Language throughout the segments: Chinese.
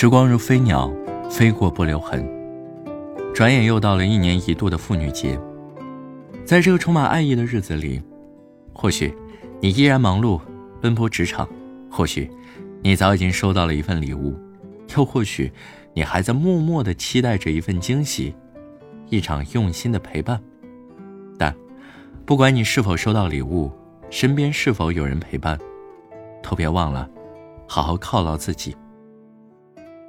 时光如飞鸟，飞过不留痕。转眼又到了一年一度的妇女节，在这个充满爱意的日子里，或许你依然忙碌奔波职场，或许你早已经收到了一份礼物，又或许你还在默默的期待着一份惊喜，一场用心的陪伴。但，不管你是否收到礼物，身边是否有人陪伴，都别忘了好好犒劳自己。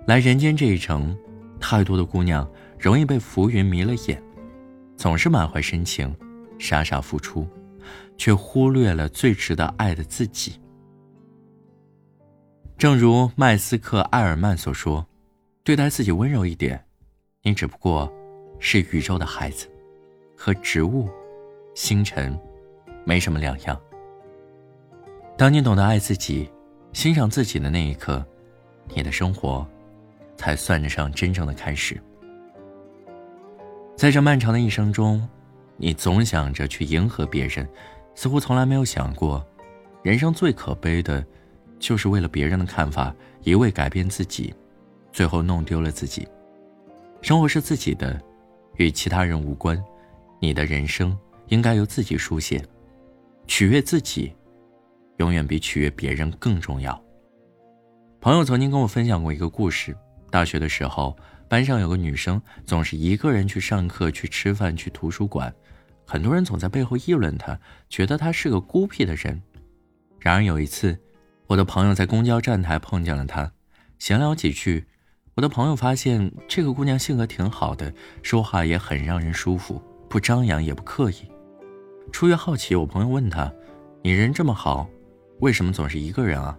来人间这一程，太多的姑娘容易被浮云迷了眼，总是满怀深情，傻傻付出，却忽略了最值得爱的自己。正如麦斯克·埃尔曼所说：“对待自己温柔一点，你只不过是宇宙的孩子，和植物、星辰没什么两样。”当你懂得爱自己、欣赏自己的那一刻，你的生活。才算得上真正的开始。在这漫长的一生中，你总想着去迎合别人，似乎从来没有想过，人生最可悲的，就是为了别人的看法，一味改变自己，最后弄丢了自己。生活是自己的，与其他人无关。你的人生应该由自己书写，取悦自己，永远比取悦别人更重要。朋友曾经跟我分享过一个故事。大学的时候，班上有个女生总是一个人去上课、去吃饭、去图书馆，很多人总在背后议论她，觉得她是个孤僻的人。然而有一次，我的朋友在公交站台碰见了她，闲聊几句，我的朋友发现这个姑娘性格挺好的，说话也很让人舒服，不张扬也不刻意。出于好奇，我朋友问她：“你人这么好，为什么总是一个人啊？”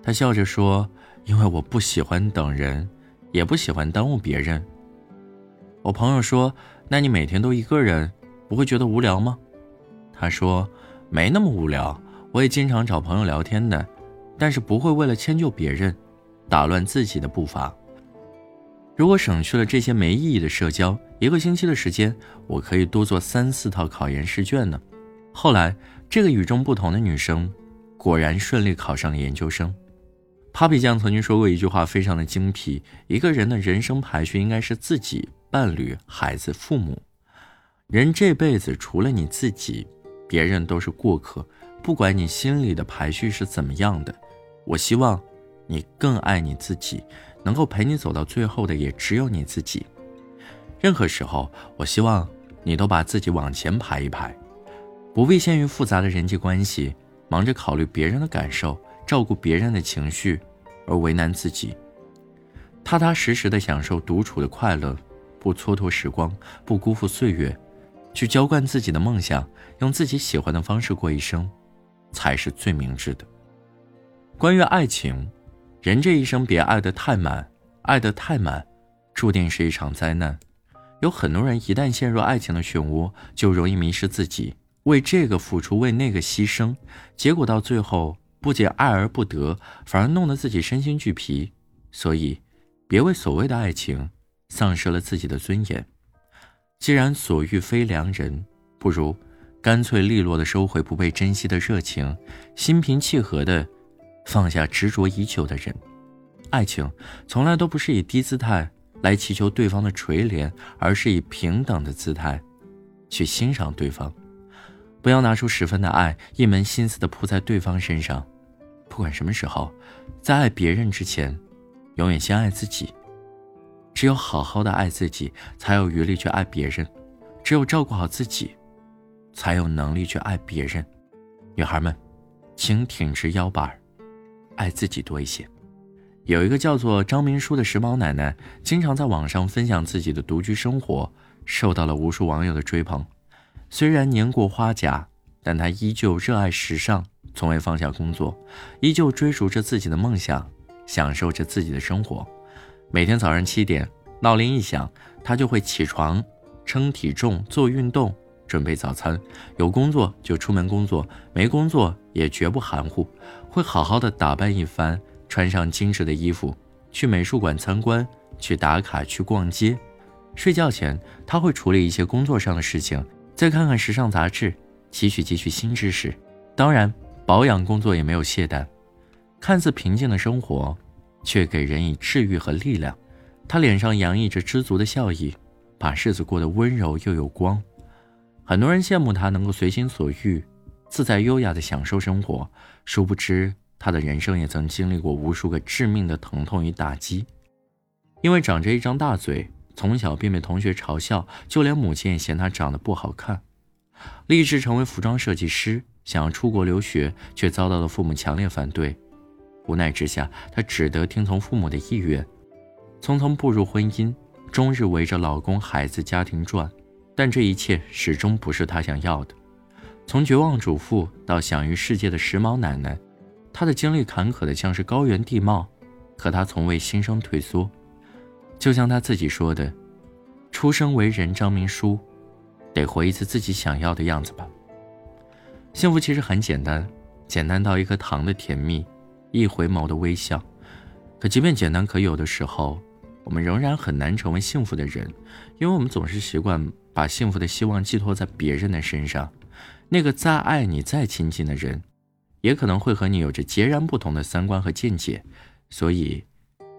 她笑着说。因为我不喜欢等人，也不喜欢耽误别人。我朋友说：“那你每天都一个人，不会觉得无聊吗？”他说：“没那么无聊，我也经常找朋友聊天的，但是不会为了迁就别人，打乱自己的步伐。如果省去了这些没意义的社交，一个星期的时间，我可以多做三四套考研试卷呢。”后来，这个与众不同的女生，果然顺利考上了研究生。Papi 酱曾经说过一句话，非常的精辟：一个人的人生排序应该是自己、伴侣、孩子、父母。人这辈子除了你自己，别人都是过客。不管你心里的排序是怎么样的，我希望你更爱你自己，能够陪你走到最后的也只有你自己。任何时候，我希望你都把自己往前排一排，不必陷于复杂的人际关系，忙着考虑别人的感受。照顾别人的情绪，而为难自己。踏踏实实的享受独处的快乐，不蹉跎时光，不辜负岁月，去浇灌自己的梦想，用自己喜欢的方式过一生，才是最明智的。关于爱情，人这一生别爱得太满，爱得太满，注定是一场灾难。有很多人一旦陷入爱情的漩涡，就容易迷失自己，为这个付出，为那个牺牲，结果到最后。不仅爱而不得，反而弄得自己身心俱疲。所以，别为所谓的爱情丧失了自己的尊严。既然所遇非良人，不如干脆利落的收回不被珍惜的热情，心平气和的放下执着已久的人。爱情从来都不是以低姿态来祈求对方的垂怜，而是以平等的姿态去欣赏对方。不要拿出十分的爱，一门心思的扑在对方身上。不管什么时候，在爱别人之前，永远先爱自己。只有好好的爱自己，才有余力去爱别人；只有照顾好自己，才有能力去爱别人。女孩们，请挺直腰板，爱自己多一些。有一个叫做张明书的时髦奶奶，经常在网上分享自己的独居生活，受到了无数网友的追捧。虽然年过花甲，但他依旧热爱时尚，从未放下工作，依旧追逐着自己的梦想，享受着自己的生活。每天早上七点，闹铃一响，他就会起床，称体重、做运动、准备早餐。有工作就出门工作，没工作也绝不含糊，会好好的打扮一番，穿上精致的衣服，去美术馆参观，去打卡，去逛街。睡觉前，他会处理一些工作上的事情。再看看时尚杂志，汲取汲取新知识，当然保养工作也没有懈怠。看似平静的生活，却给人以治愈和力量。他脸上洋溢着知足的笑意，把日子过得温柔又有光。很多人羡慕他能够随心所欲、自在优雅地享受生活，殊不知他的人生也曾经历过无数个致命的疼痛与打击。因为长着一张大嘴，从小便被同学嘲笑，就连母亲也嫌他长得不好看。立志成为服装设计师，想要出国留学，却遭到了父母强烈反对。无奈之下，他只得听从父母的意愿。匆匆步入婚姻，终日围着老公、孩子、家庭转，但这一切始终不是她想要的。从绝望主妇到享誉世界的时髦奶奶，她的经历坎坷的像是高原地貌，可她从未心生退缩。就像他自己说的：“出生为人，张明书，得活一次自己想要的样子吧。”幸福其实很简单，简单到一颗糖的甜蜜，一回眸的微笑。可即便简单可有的时候，我们仍然很难成为幸福的人，因为我们总是习惯把幸福的希望寄托在别人的身上。那个再爱你、再亲近的人，也可能会和你有着截然不同的三观和见解。所以，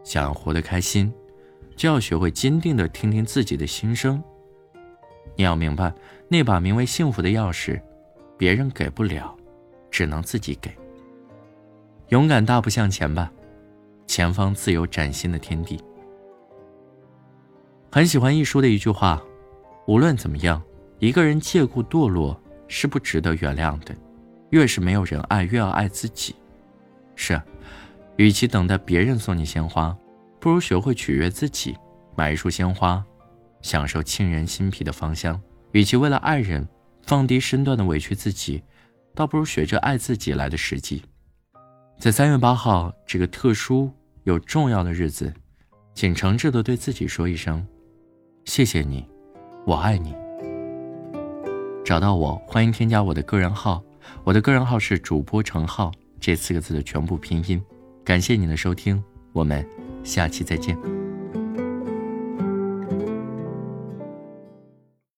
想活得开心，就要学会坚定地听听自己的心声。你要明白，那把名为幸福的钥匙，别人给不了，只能自己给。勇敢大步向前吧。前方自有崭新的天地。很喜欢一书的一句话：“无论怎么样，一个人借故堕落是不值得原谅的。越是没有人爱，越要爱自己。是，与其等待别人送你鲜花，不如学会取悦自己，买一束鲜花，享受沁人心脾的芳香。与其为了爱人放低身段的委屈自己，倒不如学着爱自己来的实际。”在三月八号这个特殊又重要的日子，请诚挚的对自己说一声：“谢谢你，我爱你。”找到我，欢迎添加我的个人号，我的个人号是主播程浩这四个字的全部拼音。感谢您的收听，我们下期再见。